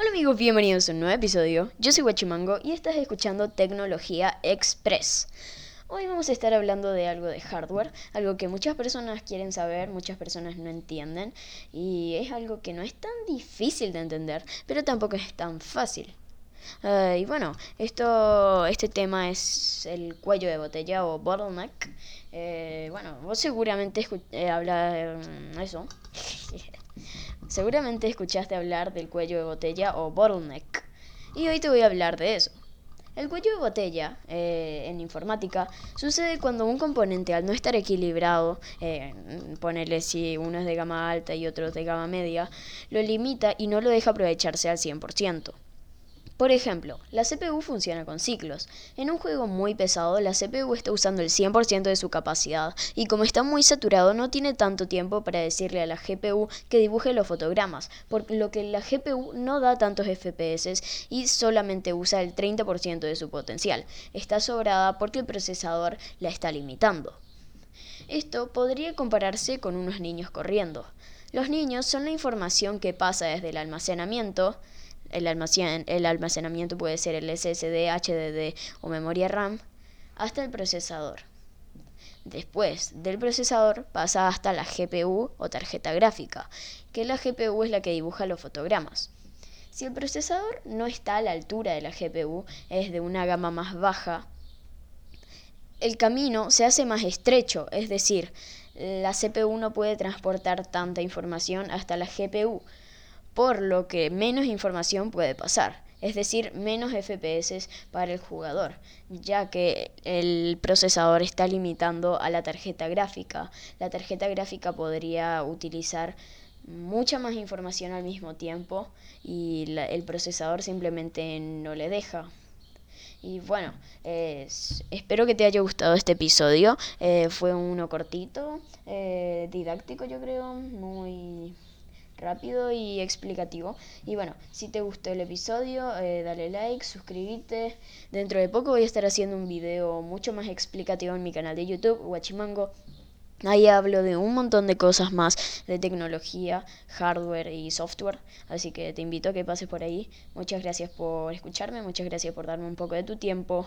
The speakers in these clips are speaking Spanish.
Hola amigos, bienvenidos a un nuevo episodio. Yo soy Guachimango y estás escuchando Tecnología Express. Hoy vamos a estar hablando de algo de hardware, algo que muchas personas quieren saber, muchas personas no entienden y es algo que no es tan difícil de entender, pero tampoco es tan fácil. Uh, y bueno, esto, este tema es el cuello de botella o bottleneck. Eh, bueno, vos seguramente eh, hablas de eso. Seguramente escuchaste hablar del cuello de botella o bottleneck. Y hoy te voy a hablar de eso. El cuello de botella eh, en informática sucede cuando un componente al no estar equilibrado, eh, ponerle si uno es de gama alta y otro de gama media, lo limita y no lo deja aprovecharse al 100%. Por ejemplo, la CPU funciona con ciclos. En un juego muy pesado, la CPU está usando el 100% de su capacidad y como está muy saturado no tiene tanto tiempo para decirle a la GPU que dibuje los fotogramas, por lo que la GPU no da tantos FPS y solamente usa el 30% de su potencial. Está sobrada porque el procesador la está limitando. Esto podría compararse con unos niños corriendo. Los niños son la información que pasa desde el almacenamiento el, almacenamiento puede ser el SSD, HDD o memoria RAM, hasta el procesador. Después del procesador pasa hasta la GPU o tarjeta gráfica, que la GPU es la que dibuja los fotogramas. Si el procesador no está a la altura de la GPU, es de una gama más baja, el camino se hace más estrecho, es decir, la CPU no puede transportar tanta información hasta la GPU, por lo que menos información puede pasar, es decir, menos FPS para el jugador, ya que el procesador está limitando a la tarjeta gráfica. La tarjeta gráfica podría utilizar mucha más información al mismo tiempo y el procesador simplemente no le deja. Y bueno, espero que te haya gustado este episodio. Eh, fue uno cortito, eh, didáctico yo creo, muy rápido y explicativo. Y bueno, si te gustó el episodio, eh, dale like, suscríbete. Dentro de poco voy a estar haciendo un video mucho más explicativo en mi canal de YouTube, Guachimango. Ahí hablo de un montón de cosas más de tecnología, hardware y software. Así que te invito a que pases por ahí. Muchas gracias por escucharme, muchas gracias por darme un poco de tu tiempo.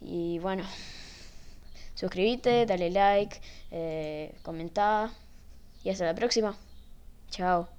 Y bueno, suscríbete, dale like, eh, comenta. Y hasta la próxima. Chao.